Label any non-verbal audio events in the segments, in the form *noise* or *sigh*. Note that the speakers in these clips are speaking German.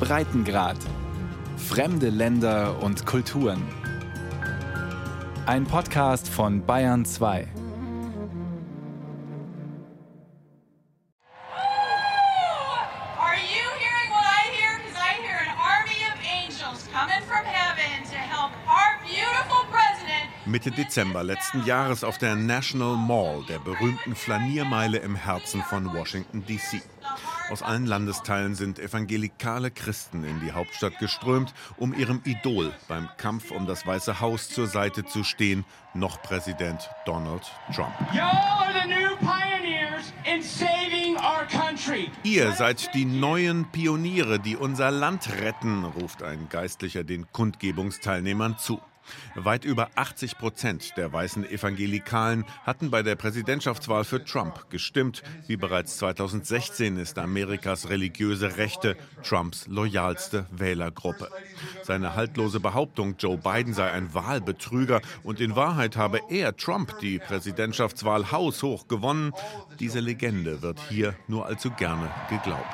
Breitengrad. Fremde Länder und Kulturen. Ein Podcast von Bayern 2. Are you hearing what I hear? Because I hear an army of angels coming from heaven to help our beautiful president. Mitte Dezember letzten Jahres auf der National Mall, der berühmten Flaniermeile im Herzen von Washington, D.C. Aus allen Landesteilen sind evangelikale Christen in die Hauptstadt geströmt, um ihrem Idol beim Kampf um das Weiße Haus zur Seite zu stehen, noch Präsident Donald Trump. Ihr seid die neuen Pioniere, die unser Land retten, ruft ein Geistlicher den Kundgebungsteilnehmern zu. Weit über 80 Prozent der weißen Evangelikalen hatten bei der Präsidentschaftswahl für Trump gestimmt. Wie bereits 2016 ist Amerikas religiöse Rechte Trumps loyalste Wählergruppe. Seine haltlose Behauptung, Joe Biden sei ein Wahlbetrüger und in Wahrheit habe er Trump die Präsidentschaftswahl haushoch gewonnen, diese Legende wird hier nur allzu gerne geglaubt.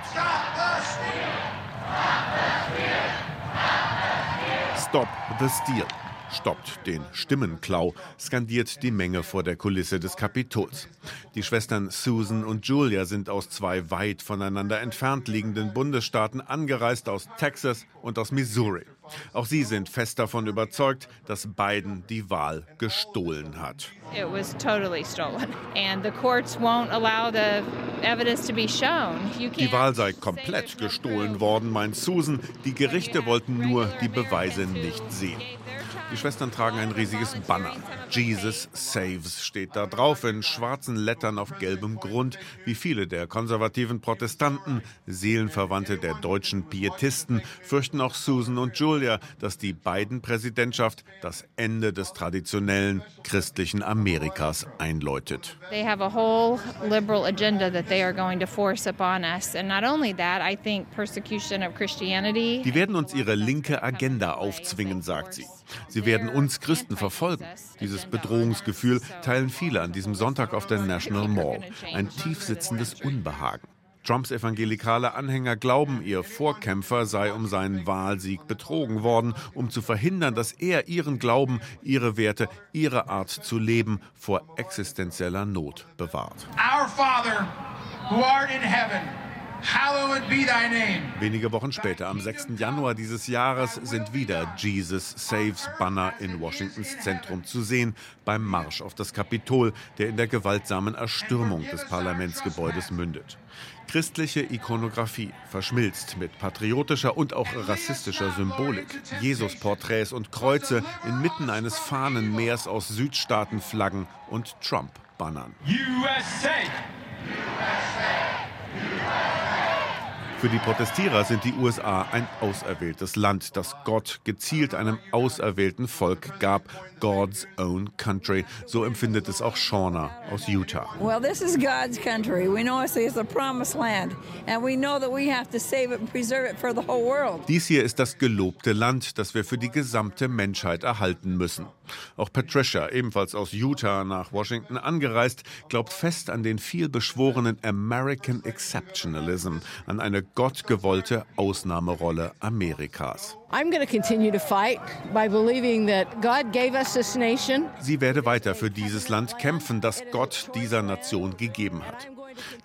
Stop the Steal. Stoppt den Stimmenklau, skandiert die Menge vor der Kulisse des Kapitols. Die Schwestern Susan und Julia sind aus zwei weit voneinander entfernt liegenden Bundesstaaten angereist aus Texas und aus Missouri. Auch sie sind fest davon überzeugt, dass Biden die Wahl gestohlen hat. It was totally stolen, and the courts won't allow the evidence to be shown. Die Wahl sei komplett gestohlen worden, meint Susan. Die Gerichte wollten nur die Beweise nicht sehen. Die Schwestern tragen ein riesiges Banner. Jesus Saves steht da drauf in schwarzen Lettern auf gelbem Grund, wie viele der konservativen Protestanten, Seelenverwandte der deutschen Pietisten, fürchten auch Susan und Julia, dass die beiden Präsidentschaft das Ende des traditionellen christlichen Amerikas einläutet. They have a whole liberal agenda that they are going to force upon us. And not only that, I think persecution of Christianity. Die werden uns ihre linke Agenda aufzwingen, sagt sie. Sie werden uns Christen verfolgen. Dieses Bedrohungsgefühl teilen viele an diesem Sonntag auf der National Mall. Ein tiefsitzendes Unbehagen. Trumps evangelikale Anhänger glauben, ihr Vorkämpfer sei um seinen Wahlsieg betrogen worden, um zu verhindern, dass er ihren Glauben, ihre Werte, ihre Art zu leben vor existenzieller Not bewahrt. Our Father, who art in heaven, hallowed be thy name. Wenige Wochen später, am 6. Januar dieses Jahres, sind wieder Jesus Saves Banner in Washingtons Zentrum zu sehen, beim Marsch auf das Kapitol, der in der gewaltsamen Erstürmung des Parlamentsgebäudes mündet. Christliche Ikonografie verschmilzt mit patriotischer und auch rassistischer Symbolik. Jesus-Porträts und Kreuze inmitten eines Fahnenmeers aus Südstaatenflaggen und Trump-Bannern. USA. Für die Protestierer sind die USA ein auserwähltes Land, das Gott gezielt einem auserwählten Volk gab. God's own country. So empfindet es auch Shauna aus Utah. Well, this is God's country. We know it's, a promised land, and we know that we have to save it and preserve it for the whole world. Dies hier ist das gelobte Land, das wir für die gesamte Menschheit erhalten müssen. Auch Patricia, ebenfalls aus Utah nach Washington angereist, glaubt fest an den vielbeschworenen American Exceptionalism, an eine gottgewollte Ausnahmerolle Amerikas. Sie werde weiter für dieses Land kämpfen, das Gott dieser Nation gegeben hat.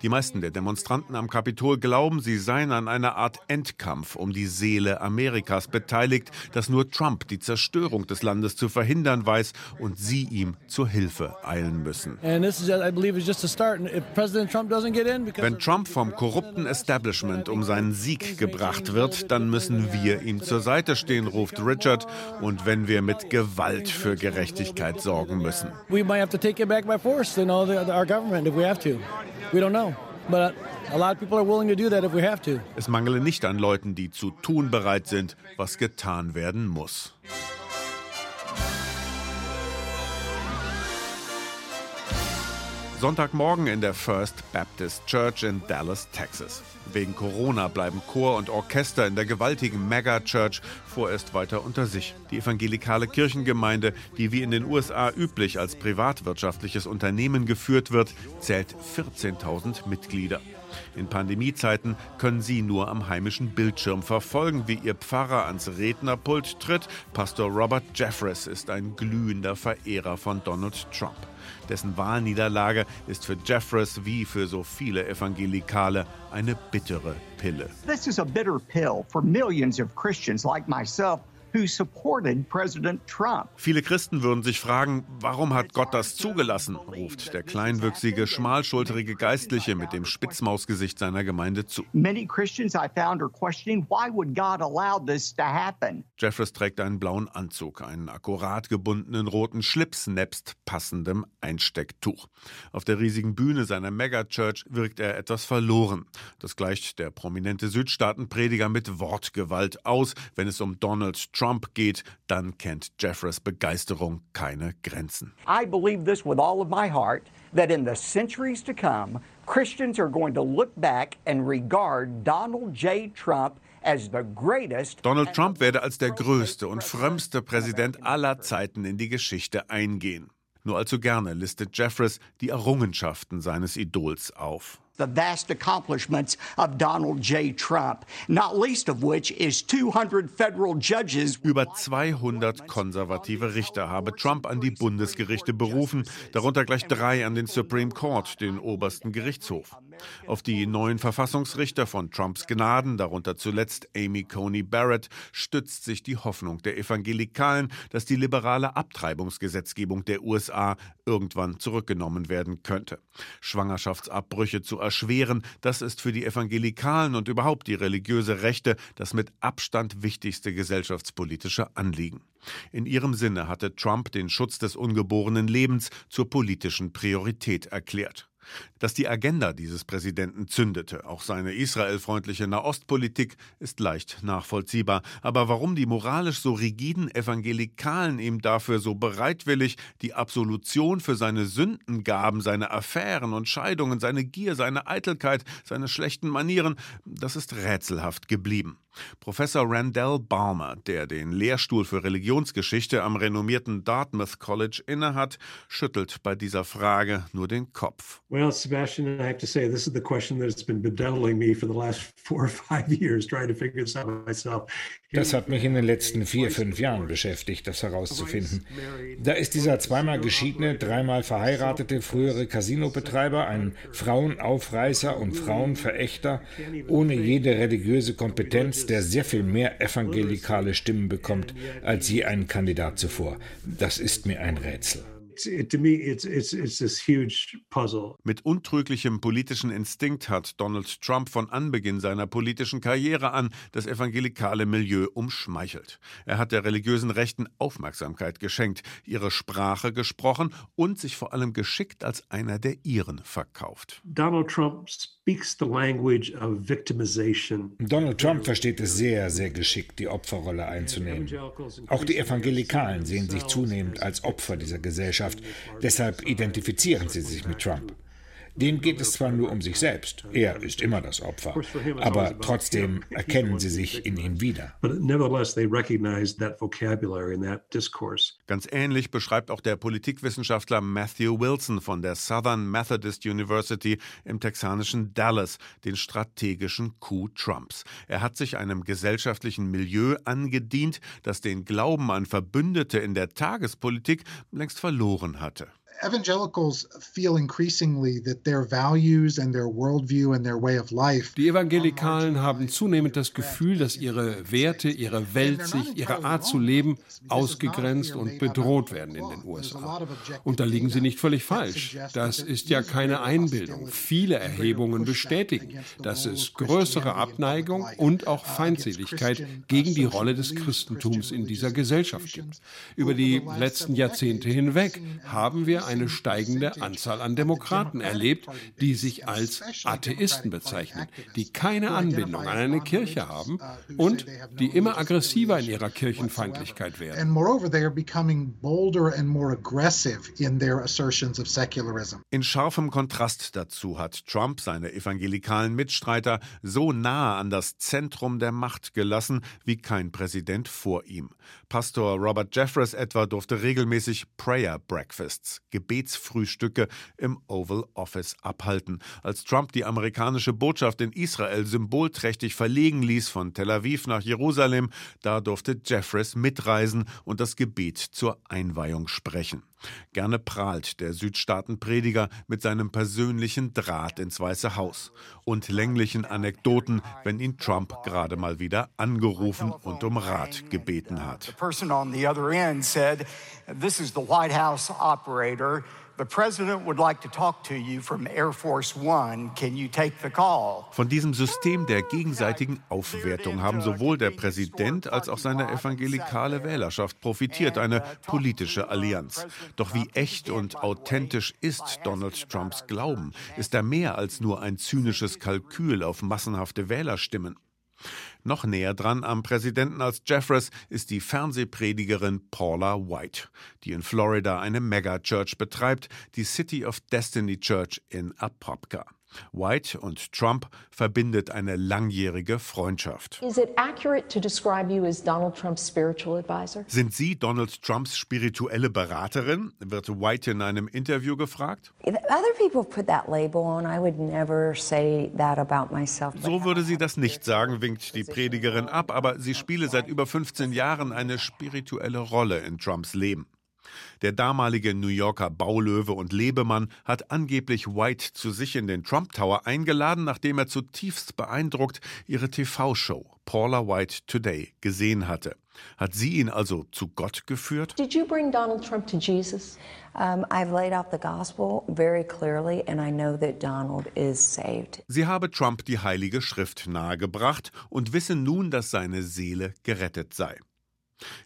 Die meisten der Demonstranten am Kapitol glauben, sie seien an einer Art Endkampf um die Seele Amerikas beteiligt, dass nur Trump die Zerstörung des Landes zu verhindern weiß und sie ihm zur Hilfe eilen müssen. And this is, I believe, is just a start. And if President Trump doesn't get in, because Wenn Trump vom korrupten Establishment um seinen Sieg gebracht wird, dann müssen wir ihm zur Seite stehen, ruft Richard. Und wenn wir mit Gewalt für Gerechtigkeit sorgen müssen. we might have to take it back by force, you know, the, our government if we have to. We don't know, but a lot of people are willing to do that if we have to. Es mangele nicht an Leuten, die zu tun bereit sind, was getan werden muss. Sonntagmorgen in der First Baptist Church in Dallas, Texas. Wegen Corona bleiben Chor und Orchester in der gewaltigen Mega Church vorerst weiter unter sich. Die evangelikale Kirchengemeinde, die wie in den USA üblich als privatwirtschaftliches Unternehmen geführt wird, zählt 14.000 Mitglieder. In Pandemiezeiten können sie nur am heimischen Bildschirm verfolgen, wie ihr Pfarrer ans Rednerpult tritt. Pastor Robert Jeffress ist ein glühender Verehrer von Donald Trump. Dessen Wahlniederlage ist für Jeffress wie für so viele Evangelikale eine bittere Pille. This is a bitter pill for millions of Christians like myself who supported President Trump. Viele Christen würden sich fragen, warum hat Gott das zugelassen, ruft der kleinwüchsige, schmalschulterige Geistliche mit dem Spitzmausgesicht seiner Gemeinde zu. Many Christians I found are questioning why would God allow this to happen? Jeffress trägt einen blauen Anzug, einen akkurat gebundenen roten Schlips nebst passendem Einstecktuch. Auf der riesigen Bühne seiner Megachurch wirkt er etwas verloren. Das gleicht der prominente Südstaatenprediger mit Wortgewalt aus, wenn es um Donald Trump geht, dann kennt Jeffress Begeisterung keine Grenzen. I believe this with all of my heart that in the centuries to come, Christians are going to look back and regard Donald J. Trump as the greatest. Donald Trump werde als der größte und frömmste Präsident aller Zeiten in die Geschichte eingehen. Nur allzu gerne listet Jeffress die Errungenschaften seines Idols auf. The vast accomplishments of Donald J. Trump, not least of which is 200 federal judges. Über 200 konservative Richter habe Trump an die Bundesgerichte berufen, darunter gleich drei an den Supreme Court, den obersten Gerichtshof. Auf die neuen Verfassungsrichter von Trumps Gnaden, darunter zuletzt Amy Coney Barrett, stützt sich die Hoffnung der Evangelikalen, dass die liberale Abtreibungsgesetzgebung der USA irgendwann zurückgenommen werden könnte. Schwangerschaftsabbrüche zu erschweren, das ist für die Evangelikalen und überhaupt die religiöse Rechte das mit Abstand wichtigste gesellschaftspolitische Anliegen. In ihrem Sinne hatte Trump den Schutz des ungeborenen Lebens zur politischen Priorität erklärt. Dass die Agenda dieses Präsidenten zündete, auch seine israelfreundliche Nahostpolitik, ist leicht nachvollziehbar. Aber warum die moralisch so rigiden Evangelikalen ihm dafür so bereitwillig die Absolution für seine Sünden gaben, seine Affären und Scheidungen, seine Gier, seine Eitelkeit, seine schlechten Manieren, das ist rätselhaft geblieben. Professor Randall Balmer, der den Lehrstuhl für Religionsgeschichte am renommierten Dartmouth College innehat, schüttelt bei dieser Frage nur den Kopf. Well, Sebastian, I have to say, this is the question that's been bedeviling me for the last *laughs* four or five years, trying to figure this out myself. Das hat mich in den letzten vier, fünf Jahren beschäftigt, das herauszufinden. Da ist dieser zweimal geschiedene, dreimal verheiratete frühere Casinobetreiber ein Frauenaufreißer und Frauenverächter ohne jede religiöse Kompetenz, der sehr viel mehr evangelikale Stimmen bekommt als je ein Kandidat zuvor. Das ist mir ein Rätsel. Mit untrüglichem politischen Instinkt hat Donald Trump von Anbeginn seiner politischen Karriere an das evangelikale Milieu umschmeichelt. Er hat der religiösen Rechten Aufmerksamkeit geschenkt, ihre Sprache gesprochen und sich vor allem geschickt als einer der ihren verkauft. Donald Trump speaks the language of victimization. Donald Trump versteht es sehr, sehr geschickt, die Opferrolle einzunehmen. Auch die Evangelikalen sehen sich zunehmend als Opfer dieser Gesellschaft. Deshalb identifizieren sie sich mit Trump. Dem geht es zwar nur um sich selbst, er ist immer das Opfer, aber trotzdem erkennen sie sich in ihm wieder. Ganz ähnlich beschreibt auch der Politikwissenschaftler Matthew Wilson von der Southern Methodist University im texanischen Dallas den strategischen Coup Trumps. Er hat sich einem gesellschaftlichen Milieu angedient, das den Glauben an Verbündete in der Tagespolitik längst verloren hatte. Evangelicals feel increasingly that their values and their worldview and their way of life. Die Evangelikalen haben zunehmend das Gefühl, dass ihre Werte, ihre Weltsicht, ihre Art zu leben ausgegrenzt und bedroht werden in den USA. Und da liegen sie nicht völlig falsch. Das ist ja keine Einbildung. Viele Erhebungen bestätigen, dass es größere Abneigung und auch Feindseligkeit gegen die Rolle des Christentums in dieser Gesellschaft gibt. Über die letzten Jahrzehnte hinweg haben wir eine steigende Anzahl an Demokraten erlebt, die sich als Atheisten bezeichnen, die keine Anbindung an eine Kirche haben und die immer aggressiver in ihrer Kirchenfeindlichkeit werden. In scharfem Kontrast dazu hat Trump seine evangelikalen Mitstreiter so nahe an das Zentrum der Macht gelassen wie kein Präsident vor ihm. Pastor Robert Jeffress etwa durfte regelmäßig Prayer Breakfasts Gebetsfrühstücke im Oval Office abhalten. Als Trump die amerikanische Botschaft in Israel symbolträchtig verlegen ließ von Tel Aviv nach Jerusalem, da durfte Jeffries mitreisen und das Gebet zur Einweihung sprechen. Gerne prahlt der Südstaatenprediger mit seinem persönlichen Draht ins Weiße Haus und länglichen Anekdoten, wenn ihn Trump gerade mal wieder angerufen und um Rat gebeten hat. This is the White House operator. The president would like to talk to you from Air Von diesem System der gegenseitigen Aufwertung haben sowohl der Präsident als auch seine evangelikale Wählerschaft profitiert, eine politische Allianz. Doch wie echt und authentisch ist Donald Trumps Glauben? Ist er mehr als nur ein zynisches Kalkül auf massenhafte Wählerstimmen? Noch näher dran am Präsidenten als Jeffress ist die Fernsehpredigerin Paula White, die in Florida eine Megachurch betreibt, die City of Destiny Church in Apopka. White und Trump verbindet eine langjährige Freundschaft. Sind Sie Donald Trumps spirituelle Beraterin? wird White in einem Interview gefragt. So würde sie das nicht sagen, winkt die Predigerin ab, aber sie spiele seit über 15 Jahren eine spirituelle Rolle in Trumps Leben. Der damalige New Yorker Baulöwe und Lebemann hat angeblich White zu sich in den Trump Tower eingeladen, nachdem er zutiefst beeindruckt ihre TV-Show Paula White Today gesehen hatte. Hat sie ihn also zu Gott geführt? Did you bring Donald Trump to Jesus? Um, I've laid out the gospel very clearly and I know that Donald is saved. Sie habe Trump die heilige Schrift nahegebracht und wisse nun, dass seine Seele gerettet sei.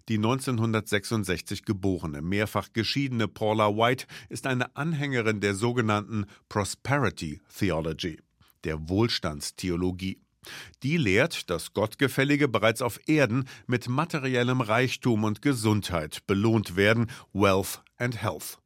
Die 1966 geborene, mehrfach geschiedene Paula White ist eine Anhängerin der sogenannten Prosperity Theology, der Wohlstandstheologie. Die lehrt, dass Gottgefällige bereits auf Erden mit materiellem Reichtum und Gesundheit belohnt werden, Wealth and Health.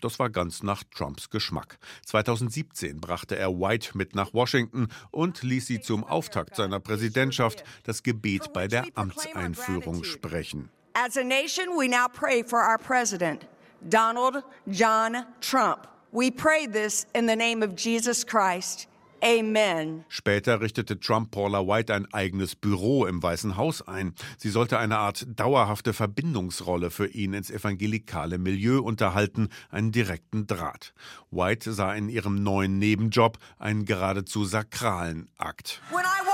Das war ganz nach Trumps Geschmack. 2017 brachte er White mit nach Washington und ließ sie zum Auftakt seiner Präsidentschaft das Gebet bei der Amtseinführung sprechen. As a nation, we now pray for our president, Donald John Trump. We pray this in the name of Jesus Christ. Amen. Später richtete Trump Paula White ein eigenes Büro im Weißen Haus ein. Sie sollte eine Art dauerhafte Verbindungsrolle für ihn ins evangelikale Milieu unterhalten, einen direkten Draht. White sah in ihrem neuen Nebenjob einen geradezu sakralen Akt. When I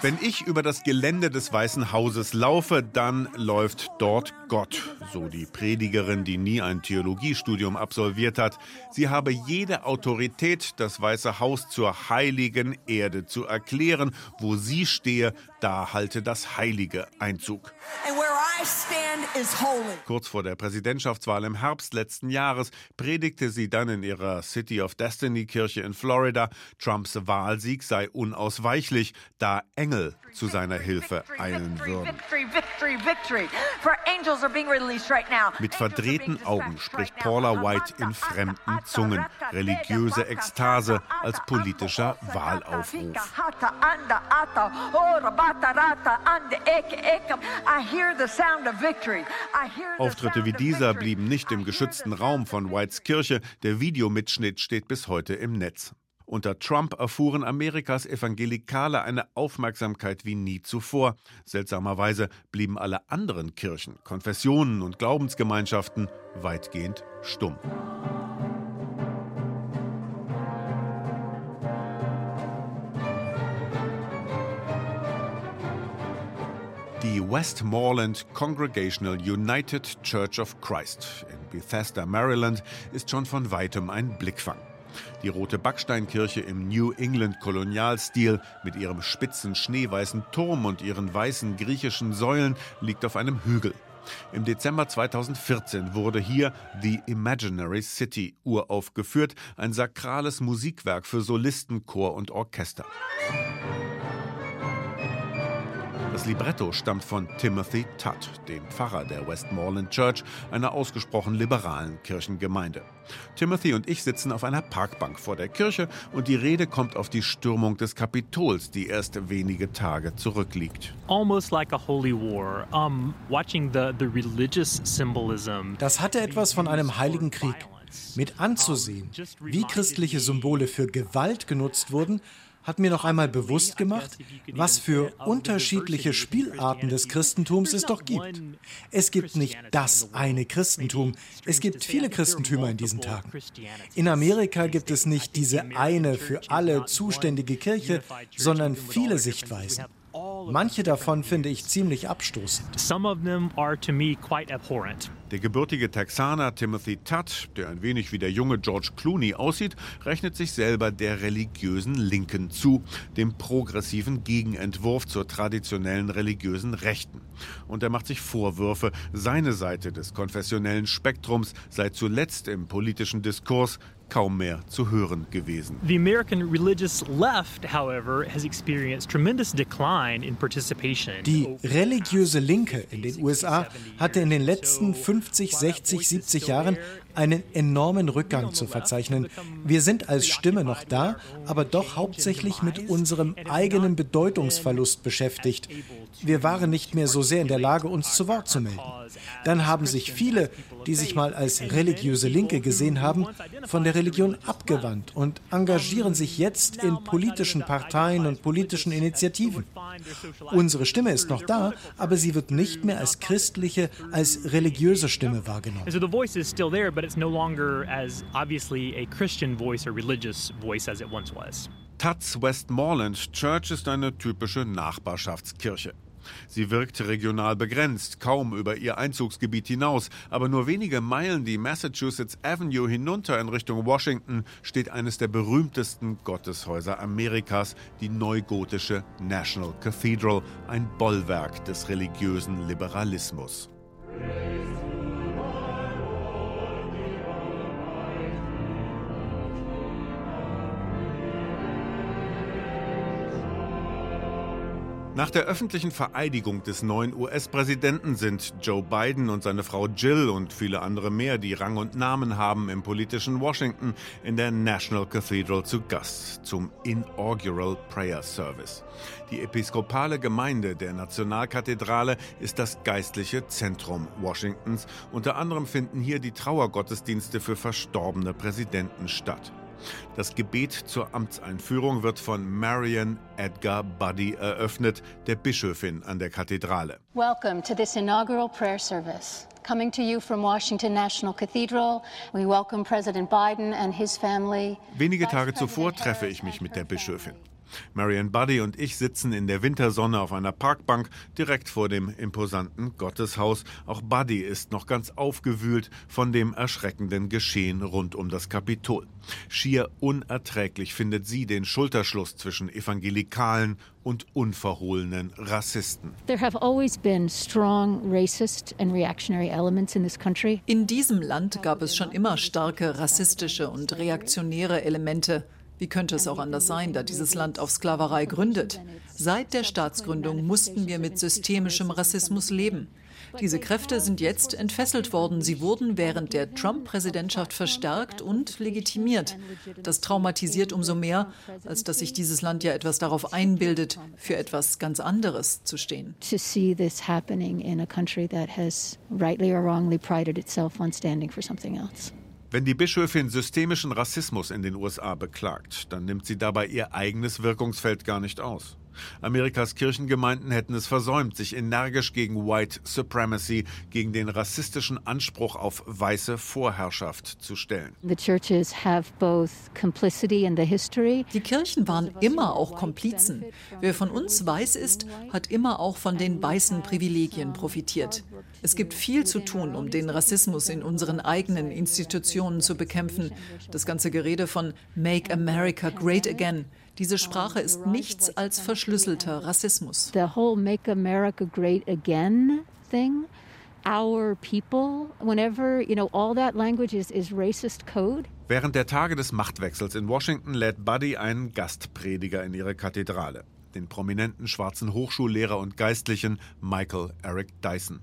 wenn ich über das Gelände des Weißen Hauses laufe, dann läuft dort Gott, so die Predigerin, die nie ein Theologiestudium absolviert hat. Sie habe jede Autorität, das Weiße Haus zur heiligen Erde zu erklären. Wo sie stehe, da halte das Heilige Einzug. Kurz vor der Präsidentschaftswahl im Herbst letzten Jahres predigte sie dann in ihrer City of Destiny Kirche in Florida, Trumps Wahlsieg sei unausweichlich, da Engel zu seiner Hilfe eilen würden. Mit verdrehten Augen spricht Paula White in fremden Zungen, religiöse Ekstase als politischer Wahlaufruf. Auftritte wie dieser blieben nicht im geschützten Raum von Whites Kirche. Der Videomitschnitt steht bis heute im Netz. Unter Trump erfuhren Amerikas Evangelikale eine Aufmerksamkeit wie nie zuvor. Seltsamerweise blieben alle anderen Kirchen, Konfessionen und Glaubensgemeinschaften weitgehend stumm. Die Westmoreland Congregational United Church of Christ in Bethesda, Maryland, ist schon von weitem ein Blickfang. Die rote Backsteinkirche im New England Kolonialstil mit ihrem spitzen schneeweißen Turm und ihren weißen griechischen Säulen liegt auf einem Hügel. Im Dezember 2014 wurde hier The Imaginary City uraufgeführt, ein sakrales Musikwerk für Solisten, Chor und Orchester. Das Libretto stammt von Timothy Tutt, dem Pfarrer der Westmoreland Church, einer ausgesprochen liberalen Kirchengemeinde. Timothy und ich sitzen auf einer Parkbank vor der Kirche und die Rede kommt auf die Stürmung des Kapitols, die erst wenige Tage zurückliegt. Almost like a holy war. Um, watching the, the religious symbolism. Das hatte etwas von einem heiligen Krieg. Mit anzusehen, wie christliche Symbole für Gewalt genutzt wurden, hat mir noch einmal bewusst gemacht, was für unterschiedliche Spielarten des Christentums es doch gibt. Es gibt nicht das eine Christentum, es gibt viele Christentümer in diesen Tagen. In Amerika gibt es nicht diese eine für alle zuständige Kirche, sondern viele Sichtweisen. Manche davon finde ich ziemlich abstoßend. Der gebürtige Texaner Timothy Tutt, der ein wenig wie der junge George Clooney aussieht, rechnet sich selber der religiösen Linken zu, dem progressiven Gegenentwurf zur traditionellen religiösen Rechten. Und er macht sich Vorwürfe, seine Seite des konfessionellen Spektrums sei zuletzt im politischen Diskurs kaum mehr zu hören gewesen. The American religious left, however, has experienced tremendous decline in participation. Die religiöse Linke in den USA hatte in den letzten 50, 60, 70 Jahren einen enormen Rückgang zu verzeichnen. Wir sind als Stimme noch da, aber doch hauptsächlich mit unserem eigenen Bedeutungsverlust beschäftigt. Wir waren nicht mehr so sehr in der Lage, uns zu Wort zu melden. Dann haben sich viele, die sich mal als religiöse Linke gesehen haben, von der Religion abgewandt und engagieren sich jetzt in politischen Parteien und politischen Initiativen. Unsere Stimme ist noch da, aber sie wird nicht mehr als christliche, als religiöse Stimme wahrgenommen. But it's no longer as obviously a Christian voice or religious voice as it once was. Tut's Westmoreland Church ist eine typische Nachbarschaftskirche. Sie wirkt regional begrenzt, kaum über ihr Einzugsgebiet hinaus, aber nur wenige Meilen die Massachusetts Avenue hinunter in Richtung Washington steht eines der berühmtesten Gotteshäuser Amerikas, die neugotische National Cathedral, ein Bollwerk des religiösen Liberalismus. Nach der öffentlichen Vereidigung des neuen US-Präsidenten sind Joe Biden und seine Frau Jill und viele andere mehr, die Rang und Namen haben im politischen Washington, in der National Cathedral zu Gast zum Inaugural Prayer Service. Die episkopale Gemeinde der Nationalkathedrale ist das geistliche Zentrum Washingtons. Unter anderem finden hier die Trauergottesdienste für verstorbene Präsidenten statt. Das Gebet zur Amtseinführung wird von Marian Edgar Buddy eröffnet, der Bischöfin an der Kathedrale. Welcome to this inaugural prayer service. Coming to you from Washington National Cathedral, we welcome President Biden and his family. Wenige Tage zuvor treffe ich mich mit der Bischöfin. Marian Buddy und ich sitzen in der Wintersonne auf einer Parkbank direkt vor dem imposanten Gotteshaus. Auch Buddy ist noch ganz aufgewühlt von dem erschreckenden Geschehen rund um das Kapitol. Schier unerträglich findet sie den Schulterschluss zwischen Evangelikalen und unverhohlenen Rassisten. In diesem Land gab es schon immer starke rassistische und reaktionäre Elemente. Wie könnte es auch anders sein, da dieses Land auf Sklaverei gründet? Seit der Staatsgründung mussten wir mit systemischem Rassismus leben. Diese Kräfte sind jetzt entfesselt worden. Sie wurden während der Trump-Präsidentschaft verstärkt und legitimiert. Das traumatisiert umso mehr, als dass sich dieses Land ja etwas darauf einbildet, für etwas ganz anderes zu stehen. To Wenn die Bischöfin systemischen Rassismus in den USA beklagt, dann nimmt sie dabei ihr eigenes Wirkungsfeld gar nicht aus. Amerikas Kirchengemeinden hätten es versäumt, sich energisch gegen White Supremacy, gegen den rassistischen Anspruch auf weiße Vorherrschaft zu stellen. Die Kirchen waren immer auch Komplizen. Wer von uns weiß ist, hat immer auch von den weißen Privilegien profitiert. Es gibt viel zu tun, um den Rassismus in unseren eigenen Institutionen zu bekämpfen. Das ganze Gerede von Make America Great Again diese Sprache ist nichts als verschlüsselter Rassismus. The whole Make America Great Again thing our people, whenever, you know, all that language is, is racist code. Während der Tage des Machtwechsels in Washington lädt Buddy einen Gastprediger in ihre Kathedrale. den prominenten schwarzen Hochschullehrer und Geistlichen Michael Eric Dyson.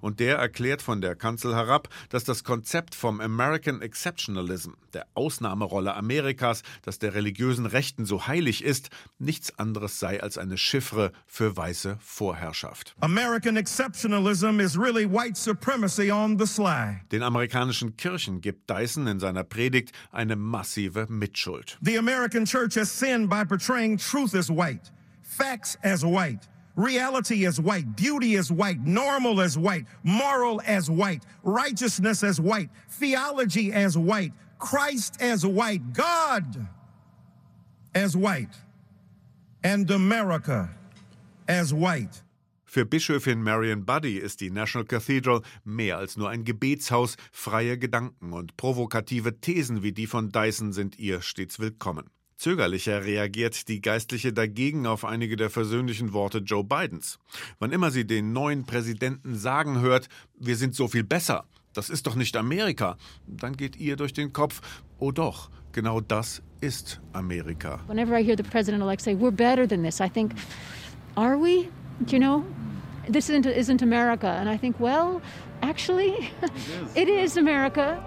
Und der erklärt von der Kanzel herab, dass das Konzept vom American Exceptionalism, der Ausnahmerolle Amerikas, das der religiösen Rechten so heilig ist, nichts anderes sei als eine Chiffre für weiße Vorherrschaft. American exceptionalism is really white supremacy on the sly. Den amerikanischen Kirchen gibt Dyson in seiner Predigt eine massive Mitschuld. The American church has sinned by portraying truth as white, facts as white. Reality as white, beauty as white, normal as white, moral as white, righteousness as white, theology as white, Christ as white, God as white, and America as white. Für Bischöfin Marion Buddy ist die National Cathedral mehr als nur ein Gebetshaus. Freie Gedanken und provokative Thesen wie die von Dyson sind ihr stets willkommen. Zögerlicher reagiert die Geistliche dagegen auf einige der versöhnlichen Worte Joe Bidens. Wann immer sie den neuen Präsidenten sagen hört, wir sind so viel besser, das ist doch nicht Amerika, dann geht ihr durch den Kopf, oh doch, genau das ist Amerika. Whenever I hear the president-elect say, we're better than this, I think, are we? You know, this isn't, isn't America. And I think, well, actually, it is, *laughs* it is America.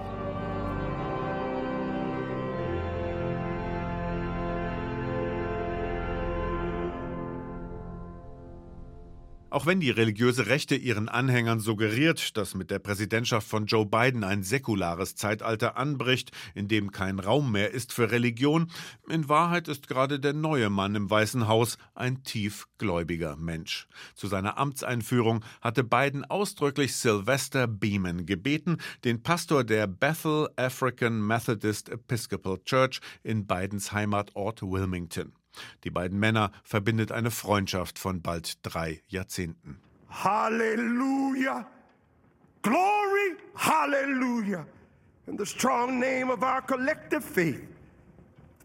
Auch wenn die religiöse Rechte ihren Anhängern suggeriert, dass mit der Präsidentschaft von Joe Biden ein säkulares Zeitalter anbricht, in dem kein Raum mehr ist für Religion, in Wahrheit ist gerade der neue Mann im Weißen Haus ein tiefgläubiger Mensch. Zu seiner Amtseinführung hatte Biden ausdrücklich Sylvester Beeman gebeten, den Pastor der Bethel African Methodist Episcopal Church in Bidens Heimatort Wilmington. Die beiden Männer verbindet eine Freundschaft von bald drei Jahrzehnten. Halleluja! Glory! Hallelujah! In the strong name of our collective faith.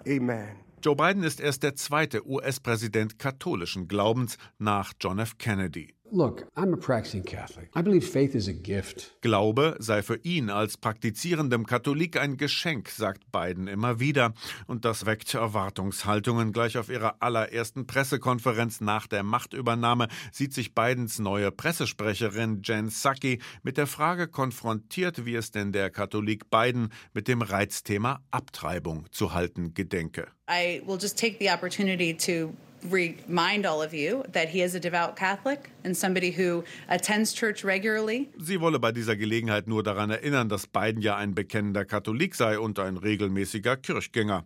Amen. Joe Biden ist erst der zweite US-Präsident katholischen Glaubens nach John F. Kennedy. Look, I'm a practicing Catholic. I believe faith is a gift. Glaube sei für ihn als praktizierendem Katholik ein Geschenk, sagt Biden immer wieder. Und das weckt Erwartungshaltungen. Gleich auf ihrer allerersten Pressekonferenz nach der Machtübernahme sieht sich Bidens neue Pressesprecherin Jen Psaki mit der Frage konfrontiert, wie es denn der Katholik Biden mit dem Reizthema Abtreibung zu halten gedenke. I will just take the opportunity to remind all of you that he is a devout Catholic and somebody who attends church regularly. Sie wolle bei dieser Gelegenheit nur daran erinnern, dass Biden ja ein bekennender Katholik sei und ein regelmäßiger Kirchgänger.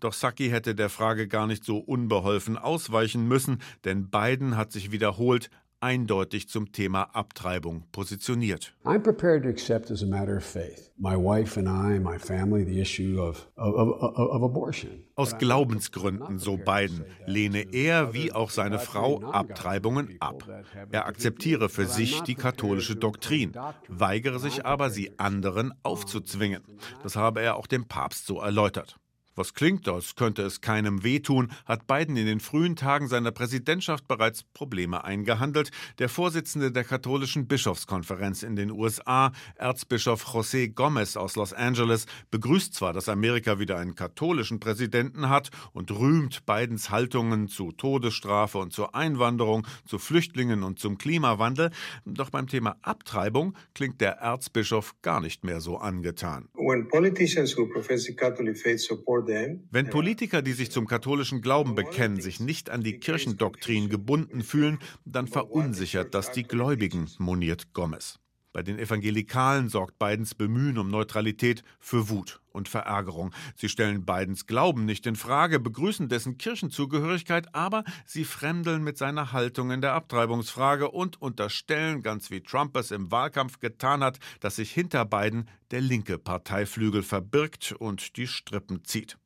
Doch Saki hätte der Frage gar nicht so unbeholfen ausweichen müssen, denn Biden hat sich wiederholt eindeutig zum Thema Abtreibung positioniert. I'm prepared to accept as a matter of faith. My wife and I, my family, the issue of, of, of, abortion. Aus Glaubensgründen, so Biden, lehne er wie auch seine Frau Abtreibungen ab. Er akzeptiere für sich die katholische Doktrin, weigere sich aber, sie anderen aufzuzwingen. Das habe er auch dem Papst so erläutert. Was klingt, als könnte es keinem wehtun, hat Biden in den frühen Tagen seiner Präsidentschaft bereits Probleme eingehandelt. Der Vorsitzende der katholischen Bischofskonferenz in den USA, Erzbischof José Gomez aus Los Angeles, begrüßt zwar, dass Amerika wieder einen katholischen Präsidenten hat und rühmt Bidens Haltungen zu Todesstrafe und zur Einwanderung, zu Flüchtlingen und zum Klimawandel, doch beim Thema Abtreibung klingt der Erzbischof gar nicht mehr so angetan. When politicians who profess the Catholic faith support wenn Politiker, die sich zum katholischen Glauben bekennen, sich nicht an die Kirchendoktrin gebunden fühlen, dann verunsichert das die Gläubigen, moniert Gomez. Bei den Evangelikalen sorgt Bidens Bemühen um Neutralität für Wut und Verärgerung. Sie stellen Bidens Glauben nicht in Frage, begrüßen dessen Kirchenzugehörigkeit, aber sie fremdeln mit seiner Haltung in der Abtreibungsfrage und unterstellen, ganz wie Trump es im Wahlkampf getan hat, dass sich hinter Biden der linke Parteiflügel verbirgt und die Strippen zieht.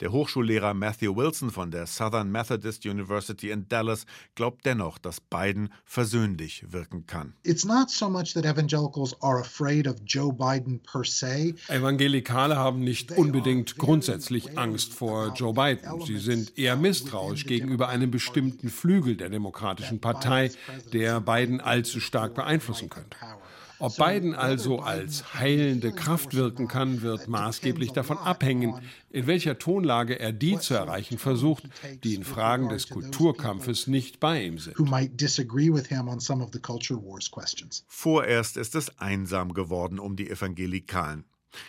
Der Hochschullehrer Matthew Wilson von der Southern Methodist University in Dallas glaubt dennoch, dass Biden versöhnlich wirken kann. It's not so much that evangelicals are afraid of Joe Biden per se. Evangelikale haben nicht unbedingt grundsätzlich Angst vor Joe Biden. Sie sind eher misstrauisch gegenüber einem bestimmten Flügel der Demokratischen Partei, der Biden allzu stark beeinflussen könnte. Ob Biden also als heilende Kraft wirken kann, wird maßgeblich davon abhängen, in welcher Tonlage er die zu erreichen versucht, die in Fragen des Kulturkampfes nicht bei ihm sind. Vorerst ist es einsam geworden um die Evangelikalen.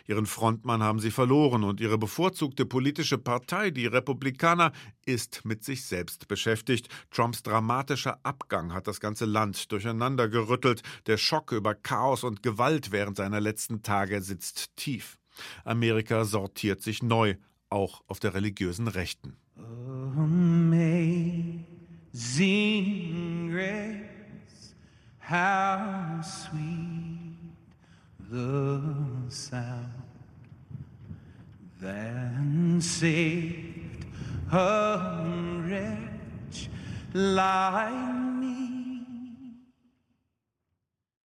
Ihren Frontmann haben sie verloren und ihre bevorzugte politische Partei, die Republikaner, ist mit sich selbst beschäftigt. Trumps dramatischer Abgang hat das ganze Land durcheinandergerüttelt. Der Schock über Chaos und Gewalt während seiner letzten Tage sitzt tief. Amerika sortiert sich neu, auch auf der religiösen Rechten. Amazing grace, how sweet the sound then saved a wretch like